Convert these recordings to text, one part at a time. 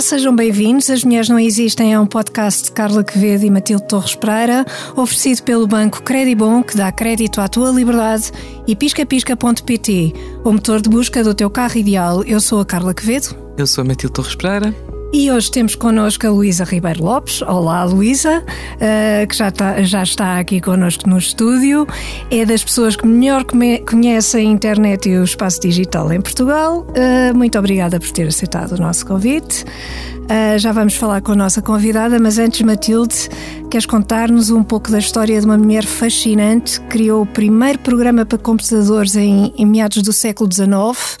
Sejam bem-vindos. As Mulheres Não Existem é um podcast de Carla Quevedo e Matilde Torres Pereira, oferecido pelo banco Credibon, que dá crédito à tua liberdade, e piscapisca.pt, o motor de busca do teu carro ideal. Eu sou a Carla Quevedo. Eu sou a Matilde Torres Pereira. E hoje temos connosco a Luísa Ribeiro Lopes. Olá, Luísa, uh, que já está, já está aqui connosco no estúdio. É das pessoas que melhor conhecem a internet e o espaço digital em Portugal. Uh, muito obrigada por ter aceitado o nosso convite. Uh, já vamos falar com a nossa convidada, mas antes, Matilde, queres contar-nos um pouco da história de uma mulher fascinante que criou o primeiro programa para computadores em, em meados do século XIX,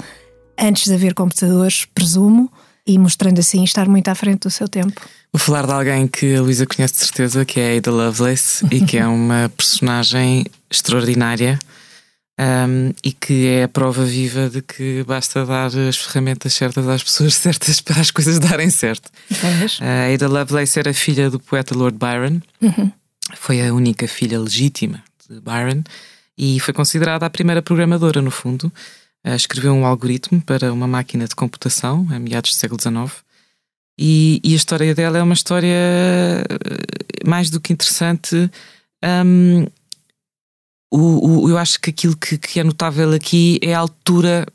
antes de haver computadores, presumo e mostrando assim estar muito à frente do seu tempo. Vou falar de alguém que a Luísa conhece de certeza, que é a Ada Lovelace e que é uma personagem extraordinária um, e que é a prova viva de que basta dar as ferramentas certas às pessoas certas para as coisas darem certo. A Ada Lovelace era filha do poeta Lord Byron, uhum. foi a única filha legítima de Byron e foi considerada a primeira programadora, no fundo. Escreveu um algoritmo para uma máquina de computação, a meados do século XIX, e, e a história dela é uma história eh, mais do que interessante. Um, o, o, eu acho que aquilo que, que, é notável aqui é a altura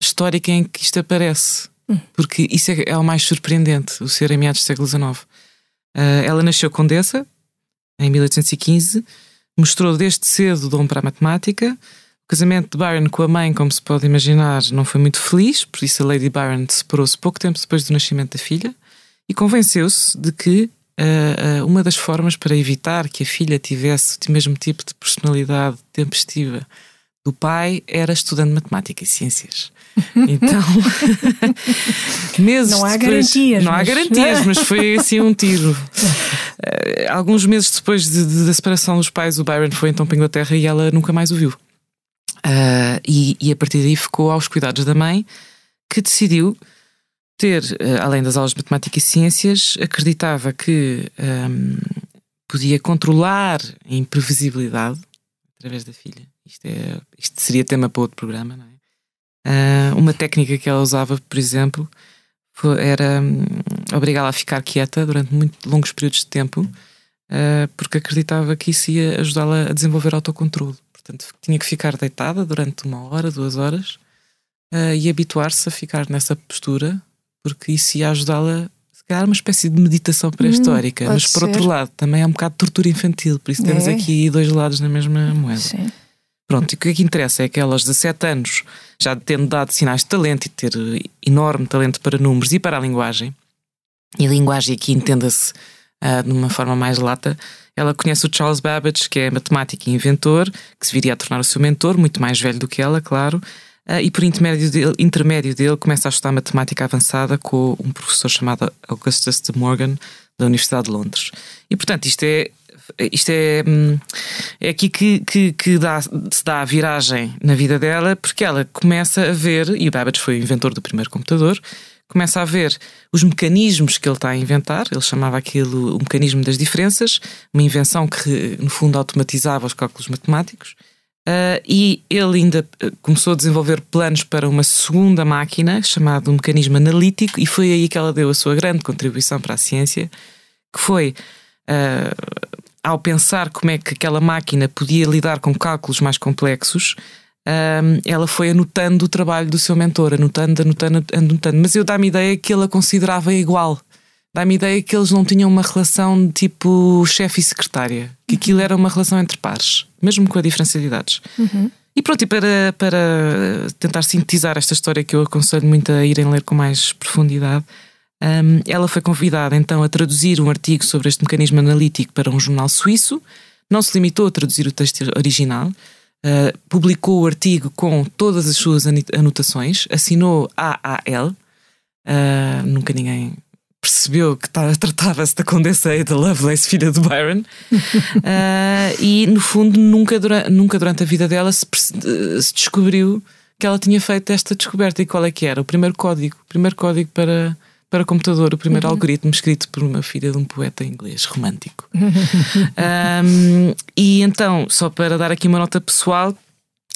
histórica em que isto aparece, hum. porque isso é, é, o mais surpreendente, o ser em meados do século XIX. Uh, eh, ela nasceu condessa em 1815, mostrou desde cedo dom para a matemática o casamento de Byron com a mãe, como se pode imaginar, não foi muito feliz, por isso a Lady Byron separou-se pouco tempo depois do nascimento da filha e convenceu-se de que uh, uh, uma das formas para evitar que a filha tivesse o mesmo tipo de personalidade tempestiva do pai era estudando matemática e ciências. Então, meses não há depois, garantias. Não mas... há garantias, mas foi assim um tiro. Uh, alguns meses depois de, de, da separação dos pais, o Byron foi então para a Inglaterra e ela nunca mais o viu. Uh, e, e, a partir daí ficou aos cuidados da mãe, que decidiu ter, uh, além das aulas de matemática e ciências, acreditava que um, podia controlar a imprevisibilidade através da filha. Isto, é, isto seria tema para outro programa, não é? Uh, uma técnica que ela usava, por exemplo, foi, era um, obrigá-la a ficar quieta durante muito longos períodos de tempo, porque acreditava que isso ia ajudá-la a desenvolver autocontrole. Portanto, tinha que ficar deitada durante uma hora, duas horas uh, e habituar-se a ficar nessa postura, porque isso ia ajudá-la se calhar uma espécie de meditação pré-histórica, hum, mas por ser. outro lado também é um bocado de tortura infantil, por isso temos é. aqui dois lados na mesma moeda. Sim. Pronto, e o que é que interessa é que ela aos 17 anos, já tendo dado sinais de talento e ter enorme talento para números e para a linguagem, e linguagem aqui entenda-se uh, de uma forma mais lata, ela conhece o Charles Babbage, que é matemático e inventor, que se viria a tornar o seu mentor, muito mais velho do que ela, claro. Uh, e por intermédio dele, intermédio dele começa a estudar matemática avançada com um professor chamado Augustus de Morgan, da Universidade de Londres. E portanto, isto é isto é, hum, é aqui que, que, que dá, se dá a viragem na vida dela, porque ela começa a ver, e o Babbage foi o inventor do primeiro computador, começa a ver os mecanismos que ele está a inventar, ele chamava aquilo o mecanismo das diferenças, uma invenção que, no fundo, automatizava os cálculos matemáticos. Uh, e ele ainda ah, começou a desenvolver planos para uma segunda máquina, chamada um mecanismo analítico, e foi aí que ela deu a sua grande contribuição para a ciência, que foi uh, ao pensar como é que aquela máquina podia lidar com cálculos mais complexos, um, ela foi anotando o trabalho do seu mentor, anotando, anotando, anotando. Mas eu dá-me ideia que ele a considerava igual. Dá-me ideia que eles não tinham uma relação de tipo chefe e secretária, que uhum. aquilo era uma relação entre pares, mesmo com a diferença de idades. Uhum. E pronto, e para, para tentar sintetizar esta história que eu aconselho muito a irem ler com mais profundidade, um, ela foi convidada então a traduzir um artigo sobre este mecanismo analítico para um jornal suíço. Não se limitou a traduzir o texto original, Uh, publicou o artigo com todas as suas anotações, assinou AAL. Uh, ah, nunca ninguém percebeu que tratava-se da Condessa Ada Lovelace, filha de Byron. uh, e, no fundo, nunca, dura, nunca durante a vida dela se, se, descobriu que ela tinha feito esta descoberta. E qual é que era? O primeiro código. O primeiro código para para computador, o primeiro uhum. algoritmo escrito por uma filha de um poeta inglês romântico. um, e então, só para dar aqui uma nota pessoal,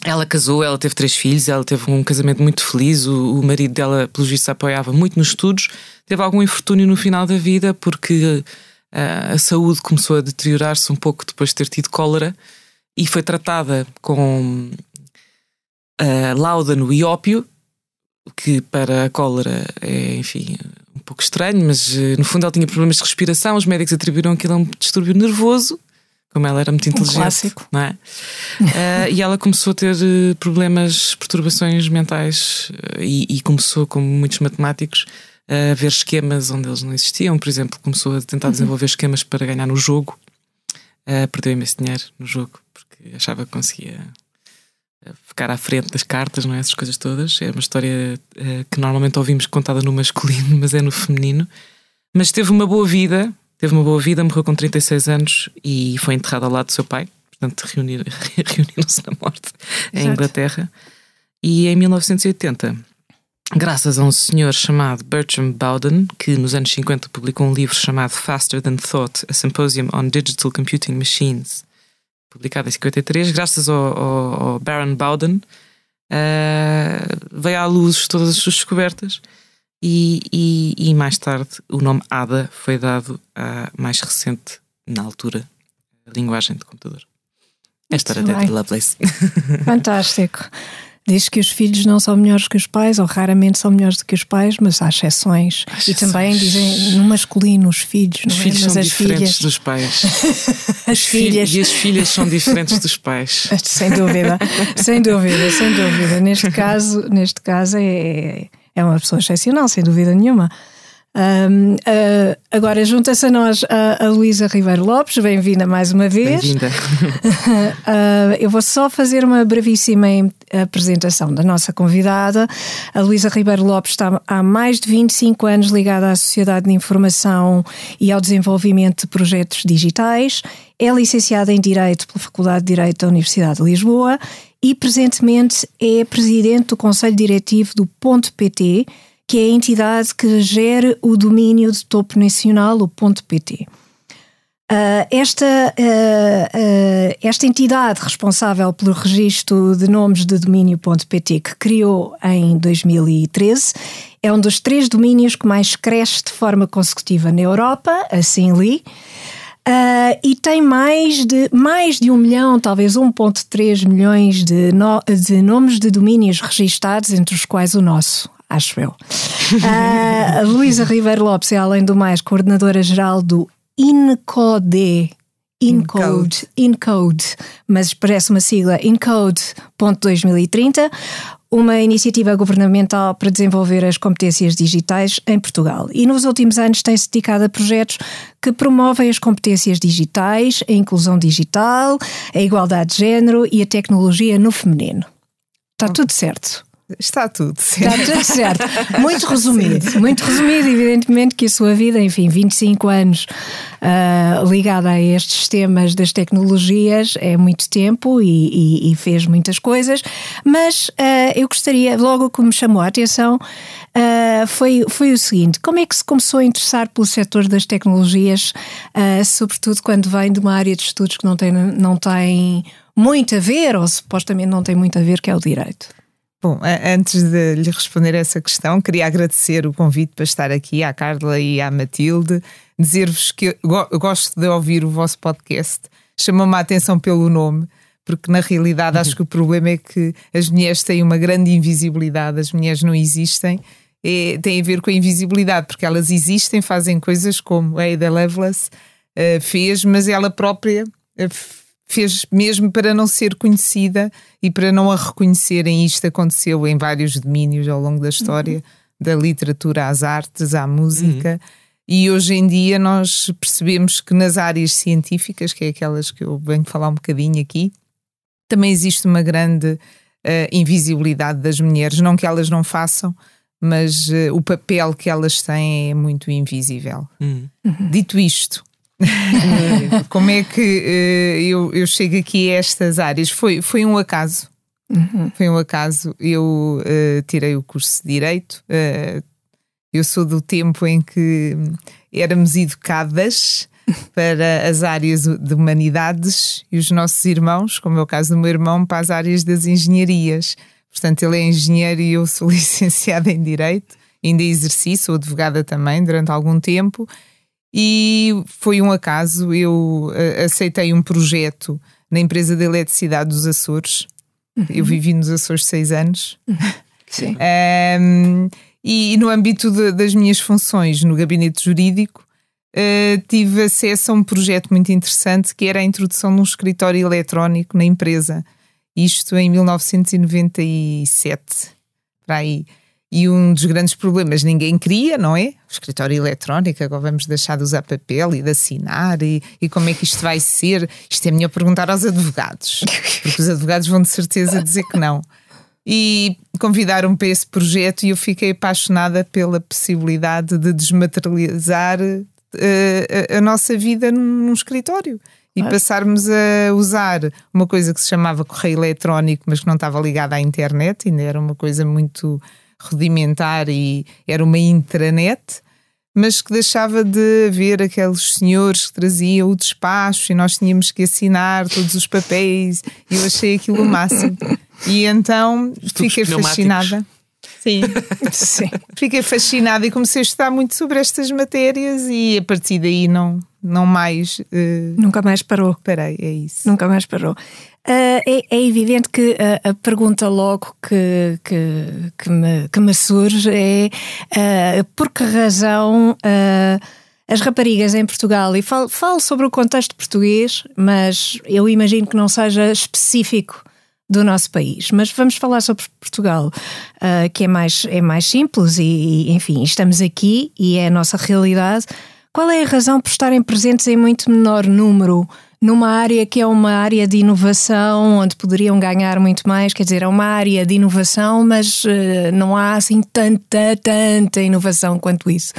ela casou, ela teve três filhos, ela teve um casamento muito feliz. O, o marido dela, pelo visto, apoiava muito nos estudos. Teve algum infortúnio no final da vida porque uh, a saúde começou a deteriorar-se um pouco depois de ter tido cólera e foi tratada com uh, láudano e ópio, que para a cólera é, enfim, um pouco estranho, mas uh, no fundo ela tinha problemas de respiração. Os médicos atribuíram aquilo a um distúrbio nervoso como ela era muito inteligente, um clássico. não é? uh, e ela começou a ter eh, problemas, perturbações mentais e, e, começou, como muitos matemáticos, a ver esquemas onde eles não existiam. Por exemplo, começou a tentar uhum. desenvolver esquemas para ganhar no jogo. Uh, perdeu imenso dinheiro no jogo porque achava que conseguia ficar à frente das cartas, não é? Essas coisas todas. É uma história que normalmente ouvimos contada no masculino, mas é no feminino. Mas teve uma boa vida, Teve uma boa vida, morreu com 36 anos e foi enterrado ao lado do seu pai. Portanto, reuniram-se na morte em Inglaterra. E em 1980, graças a um senhor chamado Bertram Bowden, que nos anos 50 publicou um livro chamado Faster Than Thought, A Symposium on Digital Computing Machines, publicado em 53, graças ao, ao, ao Baron Bowden, uh, veio à luz todas as suas descobertas e, e, e, mais tarde o nome ADA foi dado à mais recente, na altura, linguagem de computador. Esta era Dead Lovelace. Fantástico. Diz que os filhos não são melhores que os pais, ou raramente são melhores do que os pais, mas há exceções. Há exceções. E também dizem no masculino os filhos, os não é? filhos mas são diferentes filhas... dos pais. as filhas. E as filhas são diferentes dos pais. sem dúvida, sem dúvida, sem dúvida. Neste caso, neste caso é é uma pessoa excepcional, sem dúvida nenhuma. Um, uh, agora junta-se a nós a, a Luísa Ribeiro Lopes, bem-vinda mais uma vez. Bem-vinda. uh, eu vou só fazer uma brevíssima apresentação da nossa convidada. A Luísa Ribeiro Lopes está há mais de 25 anos ligada à Sociedade de Informação e ao desenvolvimento de projetos digitais. É licenciada em Direito pela Faculdade de Direito da Universidade de Lisboa e presentemente é presidente do Conselho Diretivo do Ponto PT, que é a entidade que gera o domínio de topo nacional, o PT. Uh, esta, uh, uh, esta entidade responsável pelo registro de nomes de domínio.pt, que criou em 2013, é um dos três domínios que mais cresce de forma consecutiva na Europa, assim li. Uh, e tem mais de, mais de um milhão, talvez 1,3 milhões de, no, de nomes de domínios registados, entre os quais o nosso, acho eu. Uh, Luísa Ribeiro Lopes é, além do mais, coordenadora-geral do INCODE. Encode, Encode, mas parece uma sigla Encode.2030, uma iniciativa governamental para desenvolver as competências digitais em Portugal. E nos últimos anos tem-se dedicado a projetos que promovem as competências digitais, a inclusão digital, a igualdade de género e a tecnologia no feminino. Está tudo certo. Está tudo certo. Está tudo certo. Muito resumido. Muito resumido, evidentemente que a sua vida, enfim, 25 anos uh, ligada a estes temas das tecnologias é muito tempo e, e, e fez muitas coisas, mas uh, eu gostaria, logo que me chamou a atenção, uh, foi, foi o seguinte: como é que se começou a interessar pelo setor das tecnologias, sobretudo quando vem de uma área de estudos que não tem, não tem muito a ver, ou supostamente não tem muito a ver, que é o direito? Bom, antes de lhe responder essa questão, queria agradecer o convite para estar aqui à Carla e à Matilde, dizer-vos que gosto de ouvir o vosso podcast, chamou-me a atenção pelo nome, porque na realidade acho que o problema é que as mulheres têm uma grande invisibilidade, as mulheres não existem, é, tem a ver com a invisibilidade, porque elas existem, fazem coisas como a Ada Lovelace uh, fez, mas ela própria uh, fez mesmo para não ser conhecida e para não a reconhecerem. Isto aconteceu em vários domínios ao longo da história, uhum. da literatura às artes, à música. Uhum. E hoje em dia nós percebemos que nas áreas científicas, que é aquelas que eu venho falar um bocadinho aqui, também existe uma grande uh, invisibilidade das mulheres. Não que elas não façam, mas uh, o papel que elas têm é muito invisível. Uhum. Dito isto, Como é que uh, eu, eu chego aqui a estas áreas? Foi, foi um acaso. Uhum. Foi um acaso. Eu uh, tirei o curso de Direito. Uh, eu sou do tempo em que éramos educadas para as áreas de humanidades e os nossos irmãos, como é o caso do meu irmão, para as áreas das engenharias. Portanto, ele é engenheiro e eu sou licenciada em Direito, ainda exerci, sou advogada também durante algum tempo. E foi um acaso, eu uh, aceitei um projeto na empresa de eletricidade dos Açores. Uhum. Eu vivi nos Açores seis anos. Sim. um, e, e, no âmbito de, das minhas funções no gabinete jurídico, uh, tive acesso a um projeto muito interessante que era a introdução de um escritório eletrónico na empresa. Isto em 1997, para aí. E um dos grandes problemas ninguém queria, não é? O escritório eletrónico, agora vamos deixar de usar papel e de assinar e, e como é que isto vai ser? Isto é melhor perguntar aos advogados, porque os advogados vão de certeza dizer que não. E convidaram-me para esse projeto e eu fiquei apaixonada pela possibilidade de desmaterializar uh, a, a, nossa vida num, num escritório e passarmos a usar uma coisa que se chamava correio eletrónico, mas que não estava ligada à internet, ainda era uma coisa muito rudimentar e era uma intranet, mas que deixava de haver aqueles senhores que traziam o despacho e nós tínhamos que assinar todos os papéis. E eu achei aquilo o máximo. E então fiquei fascinada. Sim. Sim. Fiquei fascinada e comecei a estudar muito sobre estas matérias e a partir daí não, não mais. Uh... Nunca mais parou. Parei, é isso. Nunca mais parou. Uh, é, é, evidente que a, a, pergunta logo que, que, que, me, que me surge é uh, por que razão uh, as raparigas em Portugal, e falo, falo, sobre o contexto português, mas eu imagino que não seja específico do nosso país. Mas vamos falar sobre Portugal, que é mais, é mais simples e, e, enfim, estamos aqui e é a nossa realidade. Qual é a razão por estarem presentes em muito menor número? Numa área que é uma área de inovação, onde poderiam ganhar muito mais, quer dizer, é uma área de inovação, mas uh, não há assim tanta, tanta inovação quanto isso,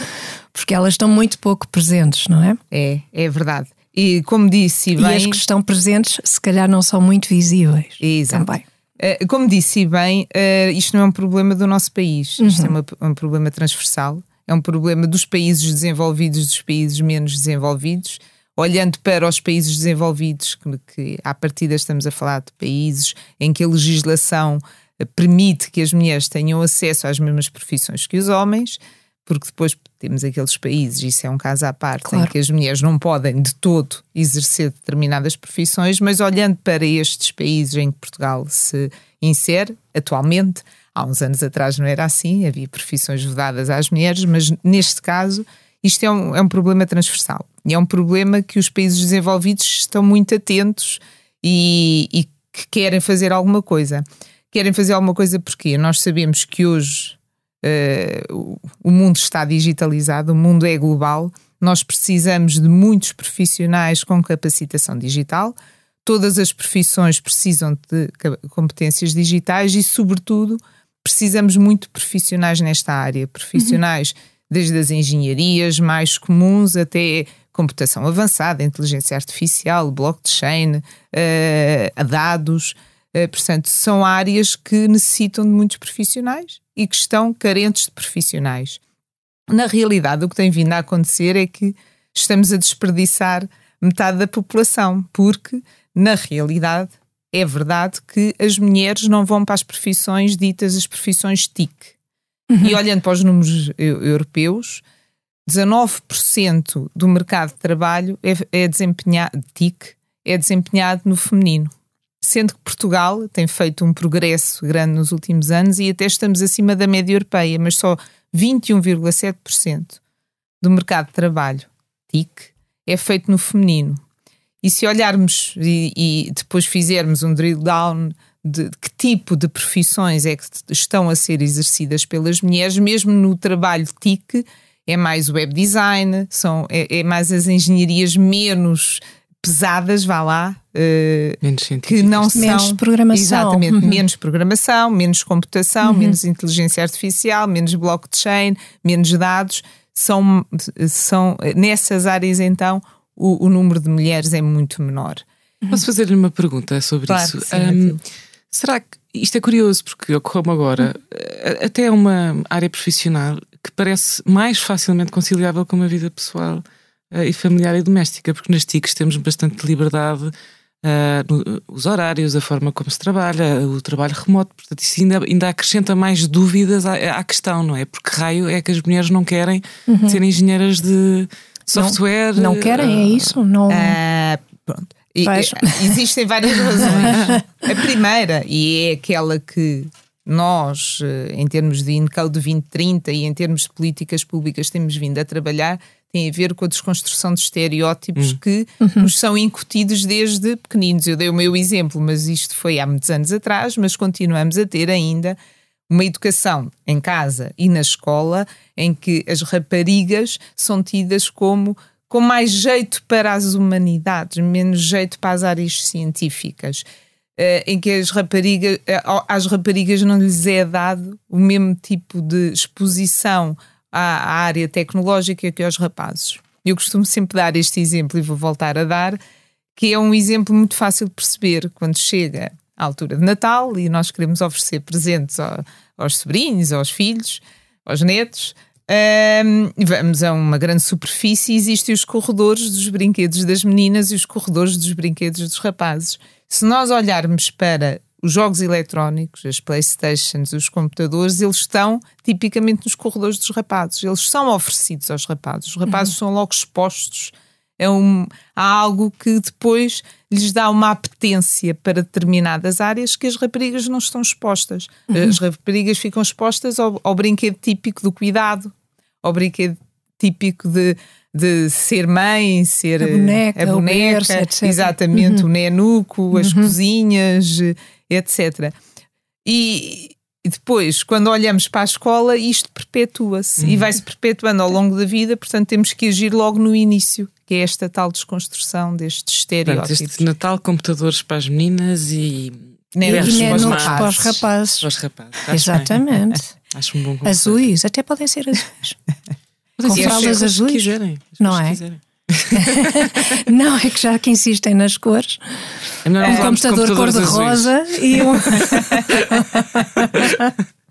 porque elas estão muito pouco presentes, não é? É, é verdade. E como disse bem... E as que estão presentes, se calhar não são muito visíveis Exato. também. Uh, como disse bem, uh, isto não é um problema do nosso país, uhum. isto é uma, um problema transversal, é um problema dos países desenvolvidos, dos países menos desenvolvidos, olhando para os países desenvolvidos, que, que à partida estamos a falar de países em que a legislação eh, permite que as mulheres tenham acesso às mesmas profissões que os homens, porque depois temos aqueles países, isso é um caso à parte, claro. em que as mulheres não podem de todo exercer determinadas profissões, mas olhando para estes países em que Portugal se insere atualmente, há uns anos atrás não era assim, havia profissões vedadas às mulheres, mas neste caso isto é um, é um problema transversal e é um problema que os países desenvolvidos estão muito atentos e, e que querem fazer alguma coisa. Querem fazer alguma coisa porque nós sabemos que hoje uh, o mundo está digitalizado, o mundo é global, nós precisamos de muitos profissionais com capacitação digital. Todas as profissões precisam de competências digitais e, sobretudo, precisamos muito de profissionais nesta área. Profissionais uhum desde as engenharias mais comuns até computação avançada, inteligência artificial, blockchain, uh, dados. Uh, portanto, são áreas que necessitam de muitos profissionais e que estão carentes de profissionais. Na realidade, o que tem vindo a acontecer é que estamos a desperdiçar metade da população, porque, na realidade, é verdade que as mulheres não vão para as profissões ditas as profissões TIC. Uhum. E olhando para os números europeus, 19% do mercado de trabalho é, é desempenhado, TIC, é desempenhado no feminino. Sendo que Portugal tem feito um progresso grande nos últimos anos e até estamos acima da média europeia, mas só 21,7% do mercado de trabalho, TIC, é feito no feminino. E se olharmos e, e depois fizermos um drill down de, que tipo de profissões é que estão a ser exercidas pelas mulheres, mesmo no trabalho TIC, é mais web design, são, é, é mais as engenharias menos pesadas, vá lá, uh, menos que não são menos programação, exatamente, uhum. menos programação, menos computação, uhum. menos inteligência artificial, menos blockchain, menos dados, são, são nessas áreas então o, o número de mulheres é muito menor. Posso fazer-lhe uma pergunta sobre claro isso? Sim, um, Será que isto é curioso porque ocorreu-me agora hum. até uma área profissional que parece mais facilmente conciliável com uma vida pessoal uh, e familiar e doméstica, porque nas TICs temos bastante liberdade Uh, no, os horários, a forma como se trabalha, o trabalho remoto, portanto, isso ainda, ainda acrescenta mais dúvidas à, à questão, não é? Porque raio é que as mulheres não querem uhum. ser engenheiras de software. Não, não querem, uh, é isso? Não... Uh, pronto. E, existem várias razões. a primeira, e é aquela que nós, eh, em termos de Encode 2030 e em termos de políticas públicas, temos vindo a trabalhar, tem a ver com a desconstrução de estereótipos hum. que uhum. nos são incutidos desde pequeninos. Eu dei o meu exemplo, mas isto foi há muitos anos atrás, mas continuamos a ter ainda uma educação em casa e na escola em que as raparigas são tidas como com mais jeito para as humanidades, menos jeito para as áreas científicas. Uh, em que as raparigas, uh, às raparigas não lhes é dado o mesmo tipo de exposição à, área tecnológica que aos rapazes. Eu costumo sempre dar este exemplo e vou voltar a dar, que é um exemplo muito fácil de perceber quando chega à altura de Natal e nós queremos oferecer presentes ao, aos sobrinhos, aos filhos, aos netos. Um, vamos a uma grande superfície e existem os corredores dos brinquedos das meninas e os corredores dos brinquedos dos rapazes. Se nós olharmos para os jogos eletrónicos, as Playstations, os computadores, eles estão tipicamente nos corredores dos rapazes. Eles são oferecidos aos rapazes. Os rapazes uhum. são logo expostos a, um, a algo que depois lhes dá uma apetência para determinadas áreas que as raparigas não estão expostas. Uhum. As raparigas ficam expostas ao, ao brinquedo típico do cuidado, ao brinquedo típico de de ser mãe, ser a boneca, a boneca berço, etc. exatamente, uhum. o nenuco, as uhum. cozinhas, etc. E, e, depois, quando olhamos para a escola, isto perpetua-se uhum. e vai-se perpetuando ao longo da vida, portanto, temos que agir logo no início, que é esta tal desconstrução destes estereótipos. Portanto, este Natal, computadores para as meninas e. Nenos para, os para os rapazes. Para os rapazes. Exatamente. Acho um bom conceito. Azuis, até podem ser azuis. com fraldas azuis. Quiserem, não é? Quiserem. não, é que já que insistem nas cores, é um computador cor-de-rosa e um.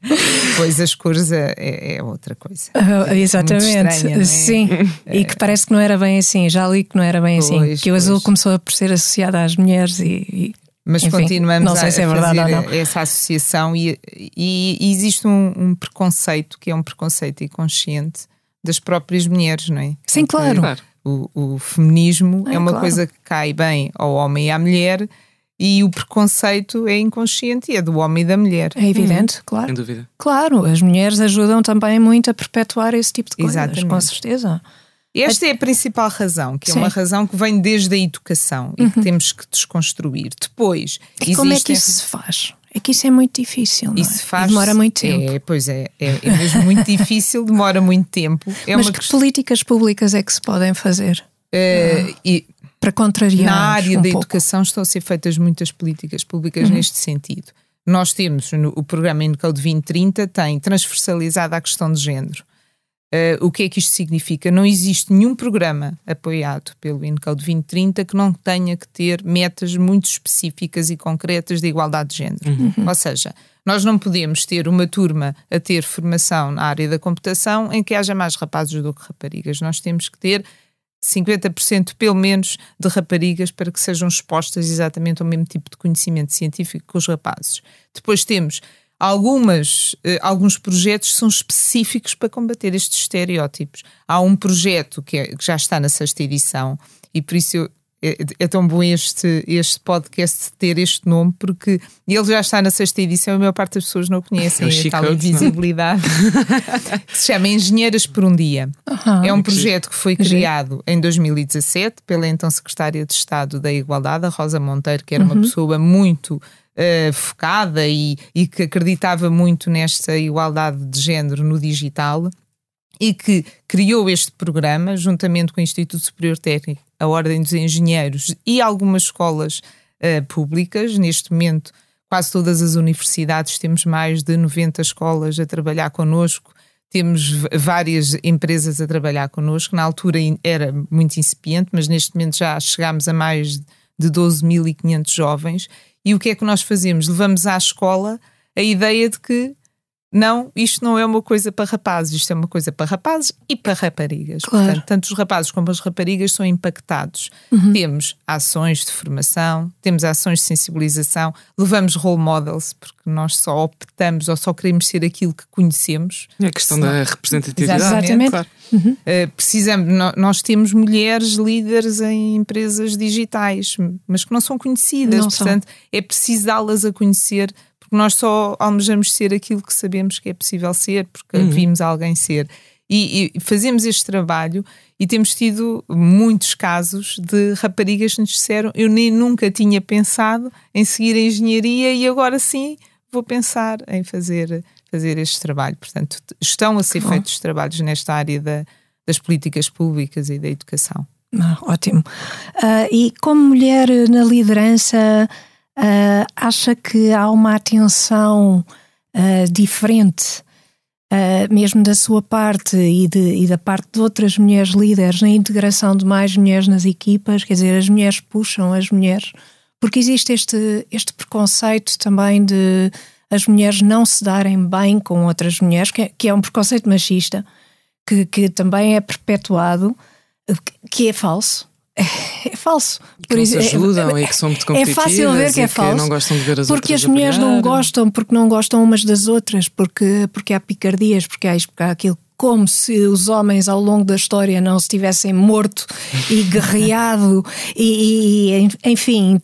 Pois as cores é, é, é outra coisa. Uh, exatamente, estranha, é? sim. E que parece que não era bem assim. Já li que não era bem assim. pois, assim. Que o azul começou a ser associado às mulheres e, e mas Enfim, continuamos não sei a, se é verdade ou não. essa associação e, e, e existe um, um, preconceito que é um preconceito inconsciente das próprias mulheres, não é? Sim, claro. claro. O, o, feminismo é, é uma claro. coisa que cai bem ao homem e à mulher e o preconceito é inconsciente e é do homem e da mulher. É evidente, hum. claro. Sem dúvida. Claro, as mulheres ajudam também muito a perpetuar esse tipo de coisas, Exatamente. com certeza. Esta é a principal razão, que é Sim. uma razão que vem desde a educação e uhum. que temos que desconstruir. Depois. E como é que isso se faz? É que isso é muito difícil. Isso é? faz, demora muito tempo. É, pois é, é, é mesmo muito difícil, demora muito tempo. É Mas que políticas públicas é que se podem fazer? Uh, e, para contrariar. Na área um da pouco. educação estão a ser feitas muitas políticas públicas uhum. neste sentido. Nós temos no, o programa Encode 2030 tem transversalizado a questão de género. Uh, o que é que isto significa? Não existe nenhum programa apoiado pelo Encode 2030 que não tenha que ter metas muito específicas e concretas de igualdade de género. Uhum. Ou seja, nós não podemos ter uma turma a ter formação na área da computação em que haja mais rapazes do que raparigas. Nós temos que ter 50% pelo menos de raparigas para que sejam expostas exatamente ao mesmo tipo de conhecimento científico que os rapazes. Depois temos algumas, eh, alguns projetos são específicos para combater estes estereótipos. Há um projeto que, é, que já está na sexta edição e por isso eu, é, é, tão bom este, este podcast ter este nome, porque ele já está na sexta edição e a maior parte das pessoas não o conhecem, é, é tal é? invisibilidade, que se chama Engenheiras por um Dia. Uhum. É um projeto que foi criado em 2017 pela então Secretária de Estado da Igualdade, a Rosa Monteiro, que era uhum. uma pessoa muito uh, focada e, e que acreditava muito nesta igualdade de género no digital e que criou este programa juntamente com o Instituto Superior Técnico, a Ordem dos Engenheiros e algumas escolas uh, públicas. Neste momento, quase todas as universidades temos mais de 90 escolas a trabalhar connosco. Temos várias empresas a trabalhar connosco. Na altura era muito incipiente, mas neste momento já chegámos a mais de 12.500 jovens e o que é que nós fazemos? Levamos à escola a ideia de que não, isto não é uma coisa para rapazes, isto é uma coisa para rapazes e para raparigas. Claro. Portanto, tanto os rapazes como as raparigas são impactados. Uhum. Temos ações de formação, temos ações de sensibilização, levamos role models, porque nós só optamos ou só queremos ser aquilo que conhecemos. É a questão Senão, da representatividade. Exatamente. Claro. Uhum. Uh, precisamos, nós temos mulheres líderes em empresas digitais, mas que não são conhecidas, não portanto, são. é preciso dá-las a conhecer nós só almejamos ser aquilo que sabemos que é possível ser, porque uhum. vimos alguém ser. E, e, fazemos este trabalho e temos tido muitos casos de raparigas que nos disseram eu nem nunca tinha pensado em seguir a engenharia e agora sim vou pensar em fazer, fazer este trabalho. Portanto, estão a ser que feitos bom. trabalhos nesta área da, das políticas públicas e da educação. Ah, ótimo. Uh, e como mulher na liderança, uh, acha que há uma atenção uh, diferente, uh, mesmo da sua parte e, de, e, da parte de outras mulheres líderes, na integração de mais mulheres nas equipas? Quer dizer, as mulheres puxam as mulheres, porque existe este, este preconceito também de as mulheres não se darem bem com outras mulheres, que é, que é um preconceito machista, que, que também é perpetuado, que é falso é, falso. Por isso, se ajudam é, e que são muito competitivas. É fácil ver que é falso. não gostam de ver as porque as mulheres não gostam, porque não gostam umas das outras, porque, porque há picardias, porque há isto, porque há aquilo. Como se os homens ao longo da história não se tivessem morto e guerreado e, e enfim,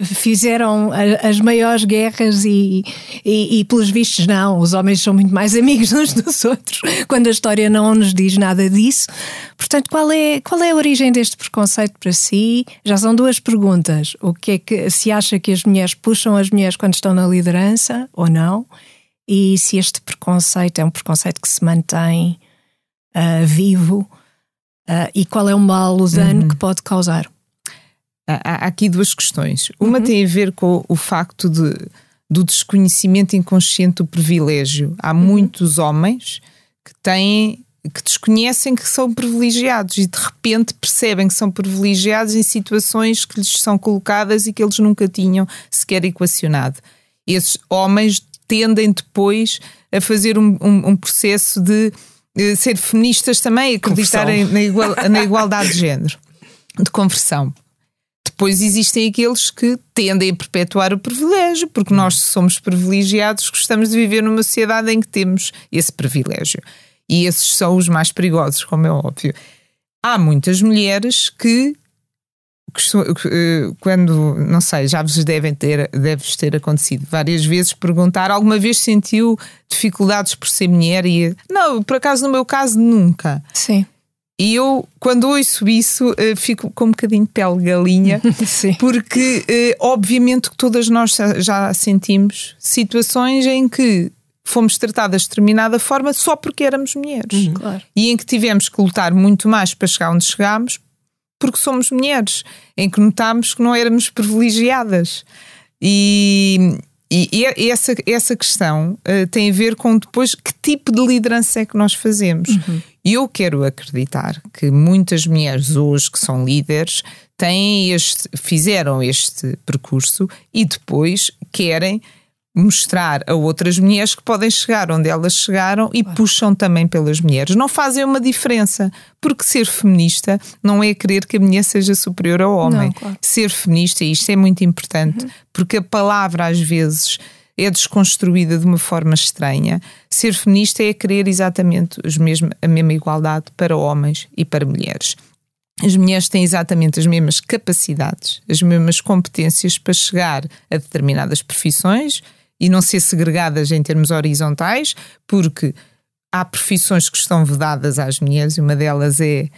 fizeram as maiores guerras e, e, e, pelos vistos não, os homens são muito mais amigos uns dos outros, quando a história não nos diz nada disso. Portanto, qual é, qual é a origem deste preconceito para si? Já são duas perguntas. O que é que se acha que as mulheres puxam as mulheres quando estão na liderança ou não? E se este preconceito é um preconceito que se mantém uh, vivo uh, e qual é o mal usando uhum. que pode causar? Há aqui duas questões. Uma uhum. tem a ver com o facto de, do desconhecimento inconsciente do privilégio. Há uhum. muitos homens que têm que desconhecem que são privilegiados e de repente percebem que são privilegiados em situações que lhes são colocadas e que eles nunca tinham sequer equacionado. Esses homens tendem depois a fazer um, um, um processo de, de ser feministas também, acreditarem na, igual, na igualdade de género, de conversão. Depois existem aqueles que tendem a perpetuar o privilégio, porque nós somos privilegiados, gostamos de viver numa sociedade em que temos esse privilégio. E esses são os mais perigosos, como é óbvio. Há muitas mulheres que, quando, não sei, já vos devem ter, deve ter acontecido várias vezes, perguntar: alguma vez sentiu dificuldades por ser mulher? E não, por acaso, no meu caso, nunca. Sim. E eu, quando ouço isso, uh, fico com um bocadinho de pele galinha, porque uh, obviamente que todas nós já sentimos situações em que fomos tratadas de determinada forma só porque éramos mulheres. Uhum. Claro. E em que tivemos que lutar muito mais para chegar onde chegámos porque somos mulheres, em que notámos que não éramos privilegiadas. E, e, e essa, essa questão uh, tem a ver com depois que tipo de liderança é que nós fazemos. Uhum. Eu quero acreditar que muitas mulheres hoje que são líderes têm este, fizeram este percurso e depois querem mostrar a outras mulheres que podem chegar onde elas chegaram e claro. puxam também pelas mulheres. Não fazem uma diferença, porque ser feminista não é querer que a mulher seja superior ao homem. Não, claro. Ser feminista, e isto é muito importante, uhum. porque a palavra às vezes é desconstruída de uma forma estranha. Ser feminista é querer exatamente os mesmos, a mesma igualdade para homens e para mulheres. As mulheres têm exatamente as mesmas capacidades, as mesmas competências para chegar a determinadas profissões, e não ser segregadas em termos horizontais, porque há profissões que estão vedadas às mulheres e uma delas é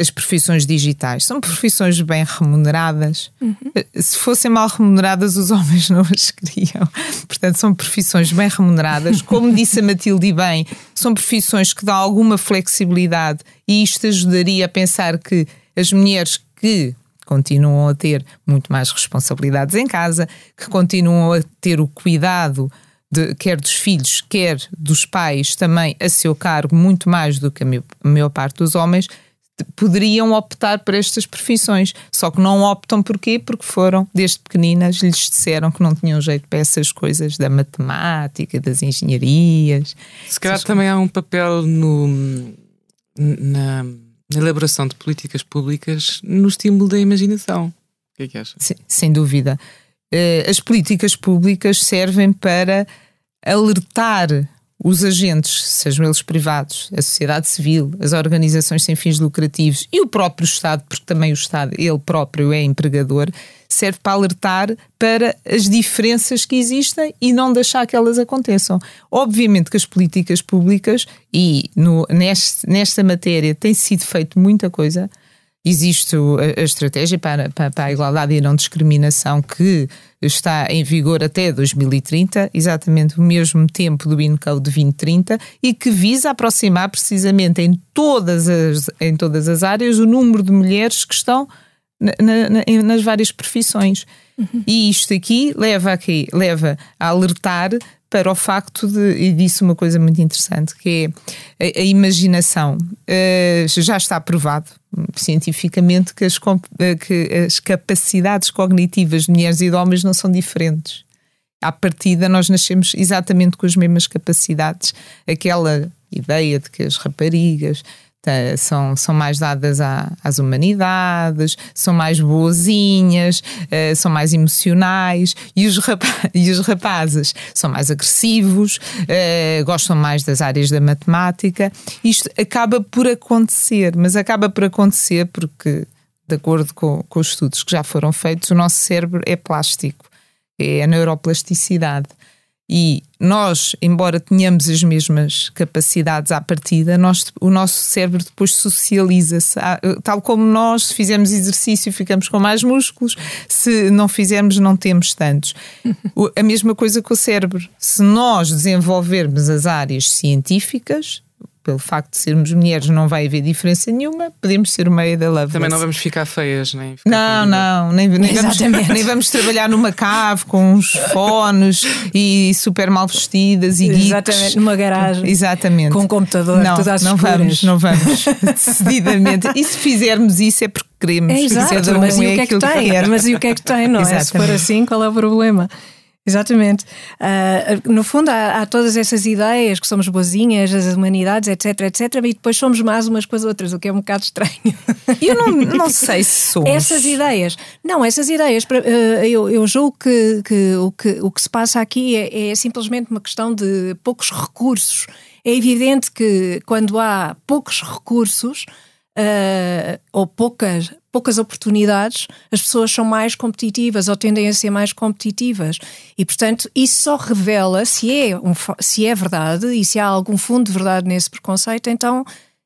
as profissões digitais. São profissões bem remuneradas. Uhum. Se fossem mal remuneradas, os homens não as queriam. Portanto, são profissões bem remuneradas. Como disse a Matilde bem, são profissões que dão alguma flexibilidade e isto ajudaria a pensar que as mulheres que continuam a ter muito mais responsabilidades em casa, que continuam a ter o cuidado de, quer dos filhos, quer dos pais também a seu cargo, muito mais do que a maior parte dos homens, poderiam optar por estas profissões. Só que não optam porquê? Porque foram, desde pequeninas, lhes disseram que não tinham jeito para essas coisas da matemática, das engenharias. Se calhar também há um papel no, na, na, elaboração de políticas públicas no estímulo da imaginação. O que é que achas? Sem, sem dúvida. Uh, as políticas públicas servem para alertar os agentes, sejam eles privados, a sociedade civil, as organizações sem fins lucrativos e o próprio Estado, porque também o Estado, ele próprio é empregador, serve para alertar para as diferenças que existem e não deixar que elas aconteçam. Obviamente que as políticas públicas, e no, neste, nesta matéria tem sido feito muita coisa, Existe a, estratégia para, para, para, a igualdade e a não discriminação que está em vigor até 2030, exatamente o mesmo tempo do INCO de 2030, e que visa aproximar precisamente em todas as, em todas as áreas o número de mulheres que estão na, na, nas várias profissões. Uhum. E isto aqui leva, aqui leva a alertar para o facto de, e disse uma coisa muito interessante, que é a, a imaginação. Uh, já está provado cientificamente que as, eh, que as capacidades cognitivas de mulheres e de homens não são diferentes. À partida, nós nascemos exatamente com as mesmas capacidades. Aquela ideia de que as raparigas são, são mais dadas à, às humanidades, são mais boazinhas, uh, são mais emocionais e os, rapazes, e os rapazes são mais agressivos, uh, gostam mais das áreas da matemática. Isto acaba por acontecer, mas acaba por acontecer porque, de acordo com, com os estudos que já foram feitos, o nosso cérebro é plástico, é a neuroplasticidade. E nós, embora tenhamos as mesmas capacidades à partida, nós, o nosso cérebro depois socializa-se. Ah, tal como nós, se fizermos exercício, ficamos com mais músculos, se não fizermos, não temos tantos. A mesma coisa com o cérebro. Se nós desenvolvermos as áreas científicas, pelo facto de sermos mulheres não vai haver diferença nenhuma, podemos ser o meio da love. Também não vamos ficar feias, nem ficar Não, não, nem, nem, vamos, nem vamos trabalhar numa cave com uns fones e super mal vestidas e geeks. Exatamente, numa garagem. Exatamente. Com um computador, não, tudo às não vamos, não vamos, decididamente. E se fizermos isso é porque queremos. É exato, mas e o que é que tem? Mas e o que é que tem, não é? Se for assim, qual é o problema? Exatamente. Uh, no fundo, há, há, todas essas ideias que somos boazinhas, as humanidades, etc, etc, e depois somos mais umas com as outras, o que é um bocado estranho. Eu não, não sei se somos. Essas ideias. Não, essas ideias, uh, eu, eu julgo que, que, o que o que se passa aqui é, é simplesmente uma questão de poucos recursos. É evidente que quando há poucos recursos, uh, ou poucas, poucas oportunidades, as pessoas são mais competitivas ou tendem a ser mais competitivas. E, portanto, isso só revela se é, um, se é verdade e se há algum fundo de verdade nesse preconceito, então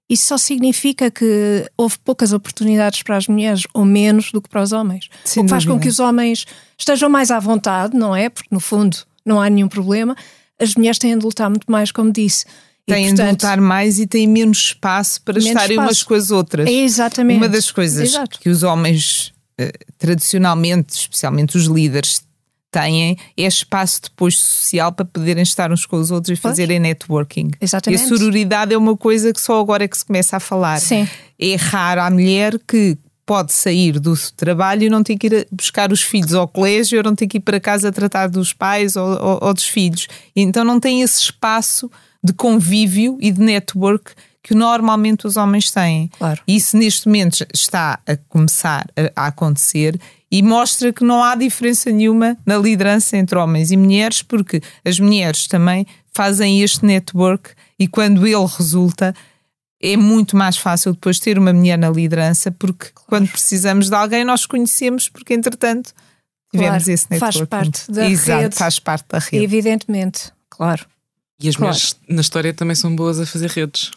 isso só significa que houve poucas oportunidades para as mulheres ou menos do que para os homens. Sem o que faz dúvida. com que os homens estejam mais à vontade, não é? Porque, no fundo, não há nenhum problema. As mulheres têm de lutar muito mais, como disse têm de lutar mais e têm menos espaço para menos estarem espaço. umas com as outras. É exatamente. Uma das coisas Exato. que os homens, eh, tradicionalmente, especialmente os líderes, têm é espaço depois social para poderem estar uns com os outros e pois. fazerem networking. Exatamente. E a sororidade é uma coisa que só agora é que se começa a falar. Sim. É raro a mulher que pode sair do trabalho e não ter que ir buscar os filhos ao colégio ou não ter que ir para casa tratar dos pais ou, ou, ou dos filhos. Então não tem esse espaço de convívio e de network que normalmente os homens têm. Claro. Isso neste momento está a começar a, acontecer e mostra que não há diferença nenhuma na liderança entre homens e mulheres, porque as mulheres também fazem este network e quando ele resulta é muito mais fácil depois ter uma mulher na liderança, porque claro. quando precisamos de alguém nós conhecemos, porque entretanto tivemos claro, esse network. Faz parte da Exato, rede. faz parte da rede. Evidentemente, claro. E as claro. mulheres na história também são boas a fazer redes.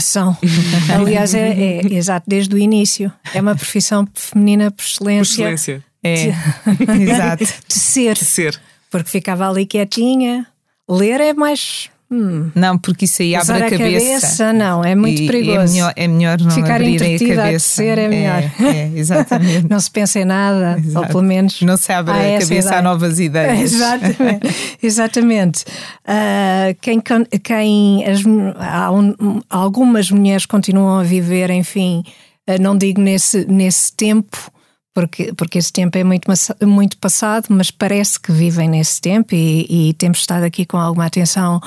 São. Aliás, é, é, exato, desde o início. É uma profissão feminina por excelência. Por excelência. É. exato. De ser. De ser. Porque ficava ali quietinha. Ler é mais, Hum. Não, porque isso aí abre a cabeça. a cabeça. Não, é muito e, perigoso. É melhor, é melhor não Ficar abrir a cabeça. A é melhor. É, é exatamente. não se pensa em nada, Exato. ou pelo menos. Não se abre a cabeça ideia. a novas ideias. Exatamente. exatamente. Uh, quem, quem as, um, algumas mulheres continuam a viver, enfim, uh, não digo nesse, nesse tempo porque, porque esse tempo é muito, muito passado, mas parece que vivem nesse tempo e, e temos estado aqui com alguma atenção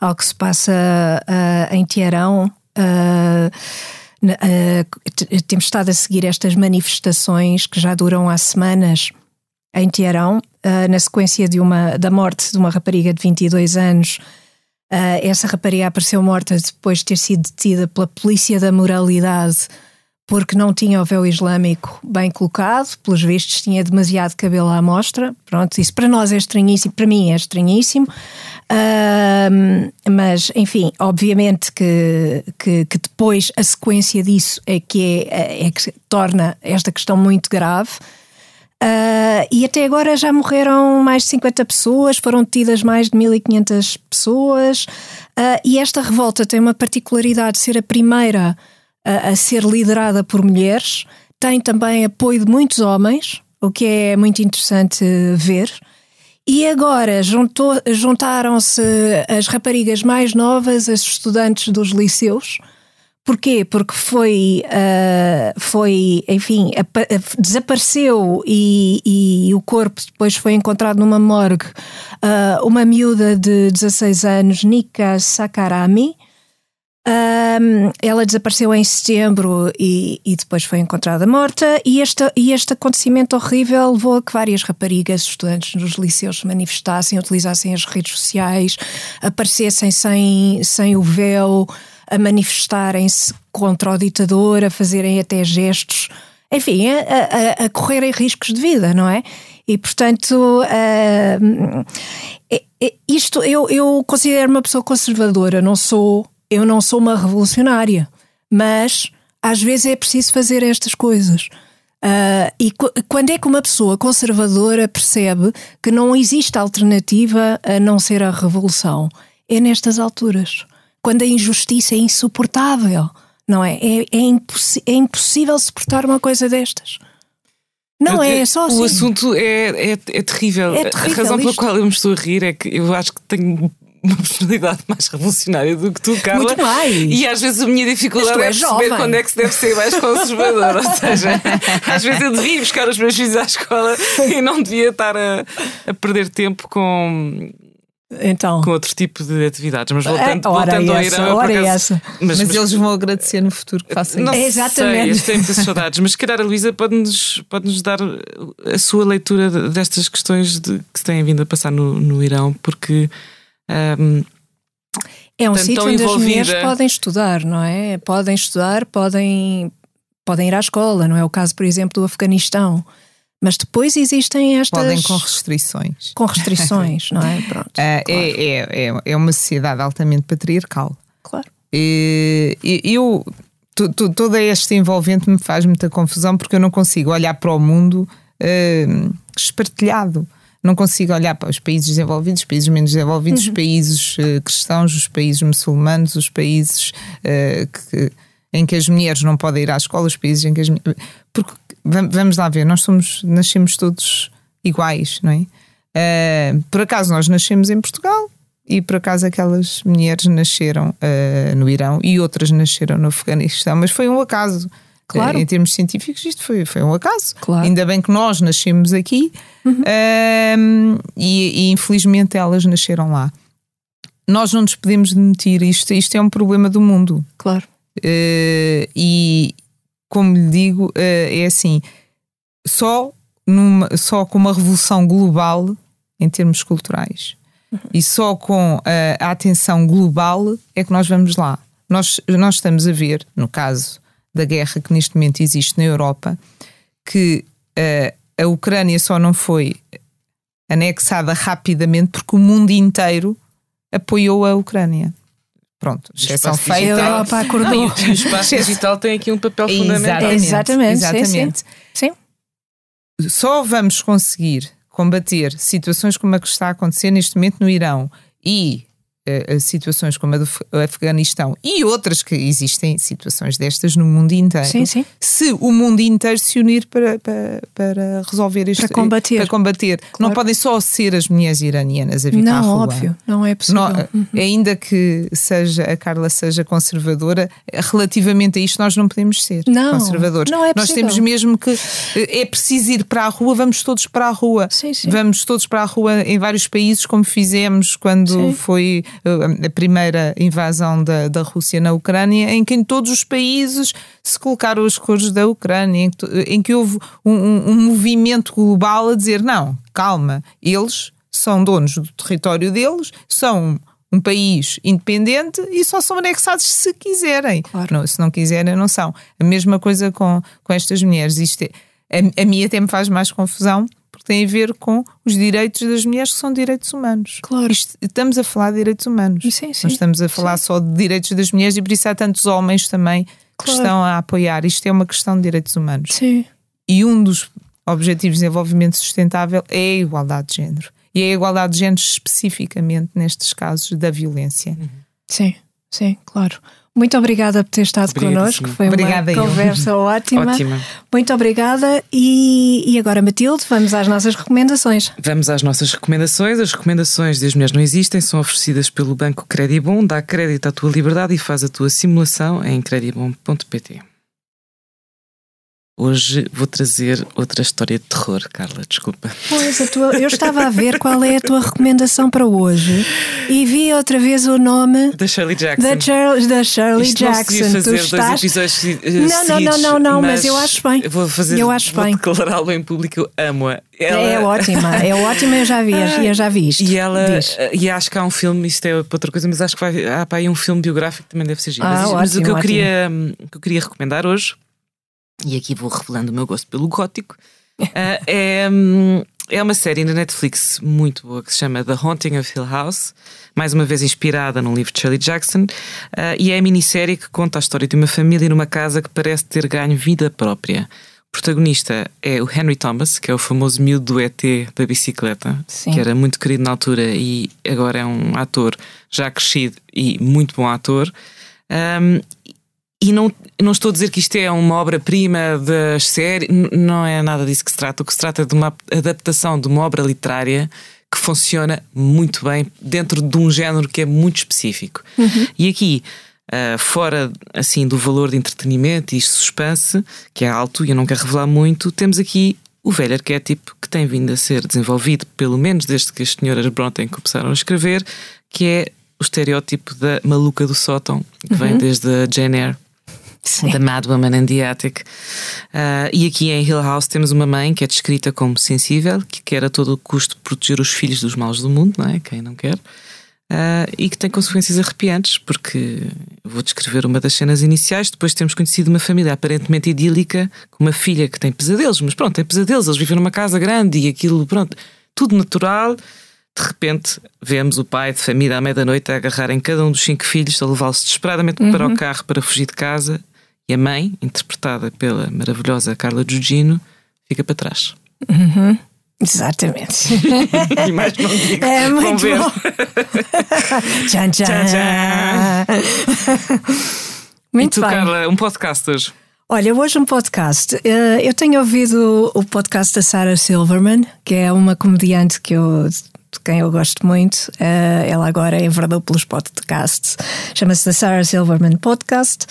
ao que se passa uh, em Tiarão. Uh, uh, temos estado a seguir estas manifestações que já duram há semanas em Tiarão, na sequência de uma, da morte de uma rapariga de 22 anos. essa rapariga apareceu morta depois de ter sido detida pela polícia da moralidade porque não tinha o véu islâmico bem colocado, pelos vistos tinha demasiado cabelo à mostra. Pronto, isso para nós é estranhíssimo, para mim é estranhíssimo. Uh, mas, enfim, obviamente que, que, que, depois a sequência disso é que, é, é que torna esta questão muito grave. Uh, e até agora já morreram mais de 50 pessoas, foram detidas mais de 1500 pessoas. Uh, e esta revolta tem uma particularidade de ser a primeira a, a ser liderada por mulheres, tem também apoio de muitos homens, o que é muito interessante ver. E agora juntaram-se as raparigas mais novas, as estudantes dos liceus. Porquê? Porque foi, uh, foi enfim, desapareceu e, e, o corpo depois foi encontrado numa morgue. Uh, uma miúda de 16 anos, Nika Sakarami, um, ela desapareceu em setembro e, e, depois foi encontrada morta. E este, e este acontecimento horrível levou a que várias raparigas, estudantes nos liceus, se manifestassem, utilizassem as redes sociais, aparecessem sem, sem o véu, a manifestarem-se contra o ditador, a fazerem até gestos, enfim, a, a, a correrem riscos de vida, não é? E portanto, uh, isto eu, eu considero uma pessoa conservadora, não sou eu não sou uma revolucionária, mas às vezes é preciso fazer estas coisas. Uh, e quando é que uma pessoa conservadora percebe que não existe alternativa a não ser a revolução? É nestas alturas. Quando a injustiça é insuportável, não é? É, é, é impossível suportar uma coisa destas. Não é, é só assim. O assunto é, é, é, terrível. é terrível. A razão pela qual eu me estou a rir é que eu acho que tenho uma personalidade mais revolucionária do que tu, Carla. Muito mais. E às vezes a minha dificuldade é, é perceber jovem. quando é que se deve ser mais conservador. Ou seja, às vezes eu devia buscar os meus filhos à escola e não devia estar a, a perder tempo com então. com outro tipo de atividades. Mas voltando, é, voltando ao Irão. Acaso, é essa. Mas, mas, mas, eles vão agradecer no futuro que façam não isso. Exatamente. Sei, tenho muitas saudades. Mas se calhar a Luísa pode-nos pode dar a sua leitura destas questões de, que se têm vindo a passar no, no Irão, porque um, é um sítio onde envolvida. as mulheres podem estudar, não é? Podem estudar, podem, podem ir à escola, não é o caso, por exemplo, do Afeganistão. Mas depois existem estas. Podem com restrições. Com restrições, não é? Pronto. Uh, claro. é, é, é uma sociedade altamente patriarcal. Claro. E, eu. Toda esta envolvente me faz muita confusão porque eu não consigo olhar para o mundo uh, espartilhado não consigo olhar para os países desenvolvidos, os países menos desenvolvidos, uhum. os países uh, cristãos, os países muçulmanos, os países uh, que, em que as mulheres não podem ir à escola, os países em que as porque vamos lá ver, nós somos nascemos todos iguais, não é? Uh, por acaso nós nascemos em Portugal e por acaso aquelas mulheres nasceram no Irão e outras nasceram no Afeganistão, mas foi um acaso. Claro. Em termos científicos, isto foi, foi um acaso. Claro. Ainda bem que nós nascemos aqui uhum. um, e, e, infelizmente elas nasceram lá. Nós não nos podemos demitir, isto, isto é um problema do mundo. Claro. Uh, e como lhe digo, uh, é assim: só, numa, só com uma revolução global em termos culturais uhum. e só com a atenção global é que nós vamos lá. Nós, nós estamos a ver, no caso da guerra que neste momento existe na Europa, que uh, a Ucrânia só não foi anexada rapidamente porque o mundo inteiro apoiou a Ucrânia. Pronto, exceção feita. A Europa acordou. E o espaço digital tem aqui um papel fundamental. Exatamente. Exatamente. Sim, sim. sim. Só vamos conseguir combater situações como a que está a acontecer neste momento no Irão e uh, situações como a do Afeganistão e outras que existem situações destas no mundo inteiro. Sim, sim. Se o mundo inteiro se unir para, para, para resolver isto. Para combater. Para combater. Claro. Não podem só ser as mulheres iranianas a vir não, à rua. óbvio, não é possível. Não, uhum. Ainda que seja a Carla seja conservadora, relativamente a isto nós não podemos ser não, conservadores. Não é nós temos mesmo que é preciso ir para a rua, vamos todos para a rua. Sim. Vamos todos para a rua em vários países, como fizemos quando foi a primeira invasão da, da Rússia na Ucrânia, em que em todos os países se colocaram as cores da Ucrânia, em que, em que houve um, um, um movimento global a dizer: não, calma, eles são donos do território deles, são um país independente e só são anexados se quiserem. Claro. Não, se não quiserem, não são. A mesma coisa com, com estas mulheres. Isto é, a, a mim até me faz mais confusão porque tem a ver com os direitos das mulheres que são direitos humanos. Claro. Isto, estamos a falar de direitos humanos. Sim, sim. Não estamos a falar sim. só de direitos das mulheres e por isso há tantos homens também que Claro. estão a apoiar. Isto é uma questão de direitos humanos. Sim. E um dos objetivos de desenvolvimento sustentável é a igualdade de género. E é a igualdade de género especificamente nestes casos da violência. Sim, sim, claro. Muito obrigada por ter estado connosco. Foi Obrigada uma conversa ótima. Ótima. Muito obrigada. E, e agora, Matilde, vamos às nossas recomendações. Vamos às nossas recomendações. As recomendações das Mulheres Não Existem são oferecidas pelo Banco Credibon. Dá crédito à tua liberdade e faz a tua simulação em credibon.pt. Hoje vou trazer outra história de terror, Carla, desculpa. Pois, a tua, eu estava a ver qual é a tua recomendação para hoje e vi outra vez o nome Da Shirley Jackson. da, Char da Shirley Isto não Jackson. fazer tu dois estás... episódios se- Não, não, não, não, não, mas eu acho bem. eu Vou fazer, Eu acho vou bem. declará-lo em público, eu amo-a. Ela- É ótima, é ótima, eu já vi, eu já vi isto. E ela, Diz. e acho que há um filme, isto é para outra coisa, mas acho que vai, há para aí um filme biográfico que também deve ser giro. Ah, mas, mas o que eu, ótimo, queria, o que eu queria recomendar hoje, e aqui vou revelando o meu gosto pelo gótico, ah, é, é uma série na Netflix muito boa que se chama The Haunting of Hill House, mais uma vez inspirada num livro de Shirley Jackson, ah, e é a minissérie que conta a história de uma família numa casa que parece ter ganho vida própria. O protagonista é o Henry Thomas, que é o famoso miúdo do ET da bicicleta, Sim. que era muito querido na altura e agora é um ator já crescido e muito bom ator. Um, e não, não estou a dizer que isto é uma obra-prima das séries, não é nada disso que se trata. O que se trata é de uma adaptação de uma obra literária que funciona muito bem dentro de um género que é muito específico. E aqui, ah, fora assim do valor de entretenimento e suspense, que é alto e eu não quero revelar muito, temos aqui o velho arquétipo que tem vindo a ser desenvolvido, pelo menos desde que as senhoras Bronte começaram a escrever, que é o estereótipo da maluca do sótão, que vem desde a Jane Eyre. Sim. Da Mad Woman in the Attic. Ah, e aqui em Hill House temos uma mãe que é descrita como sensível, que quer a todo custo proteger os filhos dos males do mundo, não é? Quem não quer. Ah, e que tem consequências arrepiantes, porque vou descrever uma das cenas iniciais. Depois temos conhecido uma família aparentemente idílica, com uma filha que tem pesadelos, mas pronto, tem pesadelos, eles vivem numa casa grande e aquilo, pronto, tudo natural. De repente, vemos o pai de família à meia-noite a agarrar em cada um dos cinco filhos, a levá-los desesperadamente para o carro para fugir de casa, e a mãe, interpretada pela maravilhosa Carla Gugino, fica para trás. Exatamente. E mais não digo. É Vão muito ver. bom. tchan, tchan. Tchan, tchan. E Muito tu, bem. Carla, um podcast hoje. Olha, hoje um podcast. Eh, Eu tenho ouvido o podcast da Sarah Silverman, que é uma comediante que eu, de quem eu gosto muito. Eh, Ela agora enverdou pelos podcasts. Chama-se The Sarah Silverman Podcast.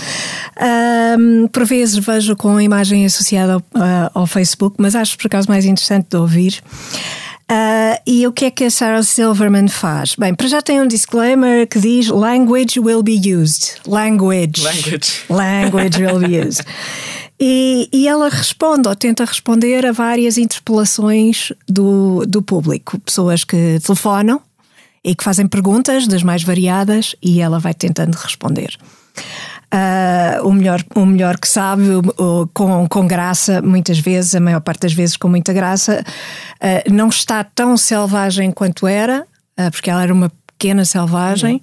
Ahm, por vezes vejo com imagem associada ao, ah, ao Facebook, mas acho por acaso mais interessante de ouvir. Ah, e o que é que a Sarah Silverman faz? Bem, para já tem um disclaimer que diz language will be used. Language. Language. Language will be used. E, e ela responde ou tenta responder a várias interpelações do, do público. Pessoas que telefonam e que fazem perguntas das mais variadas e ela vai tentando responder. Ah, o, melhor, o melhor que sabe, o- o- com, com graça, muitas vezes, a maior parte das vezes com muita graça, ah, não está tão selvagem quanto era, ah, porque ela era uma pequena selvagem,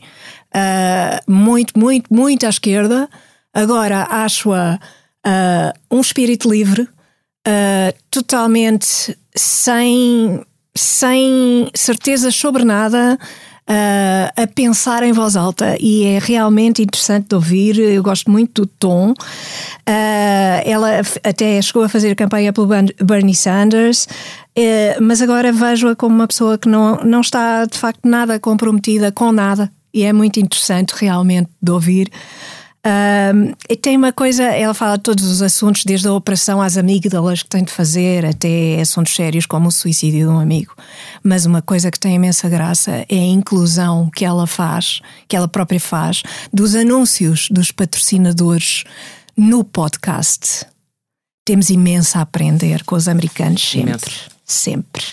ah, muito, muito, muito à esquerda. Agora acho-a ah, um espírito livre, ah, totalmente sem, sem certezas sobre nada. uh, a pensar em voz alta e é realmente interessante de ouvir. Eu gosto muito do tom. Uh, ela até chegou a fazer campanha pelo Bernie Sanders, uh, mas agora vejo-a como uma pessoa que não, não está de facto nada comprometida com nada e é muito interessante realmente de ouvir. Um, e tem uma coisa, ela fala de todos os assuntos, desde a operação às amígdalas que tem de fazer, até assuntos sérios como o suicídio de um amigo. Mas uma coisa que tem imensa graça é a inclusão que ela faz, que ela própria faz, dos anúncios dos patrocinadores no podcast. Temos imenso a aprender com os americanos sempre. Imenso. Sempre.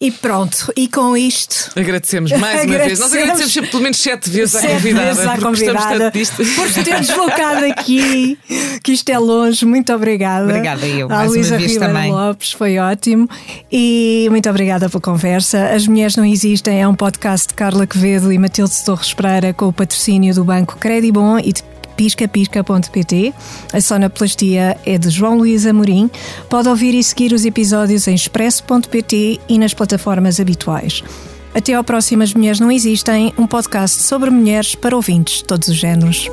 E pronto, e com isto. Agradecemos mais uma vez. Nós agradecemos pelo menos sete vezes à convidada. Vezes à convidada por ter deslocado aqui, que isto é longe. Muito obrigada. Obrigada, eu. A Luísa Ribeiro Lopes, foi ótimo. E muito obrigada pela conversa. As Mulheres Não Existem é um podcast de Carla Quevedo e Matilde Torres Pereira com o patrocínio do Banco Credibon e de piscapisca.pt. A sonoplastia é de João Luís Amorim. Pode ouvir e seguir os episódios em expresso.pt e nas plataformas habituais. Até ao próximo As Mulheres Não Existem, um podcast sobre mulheres para ouvintes de todos os géneros.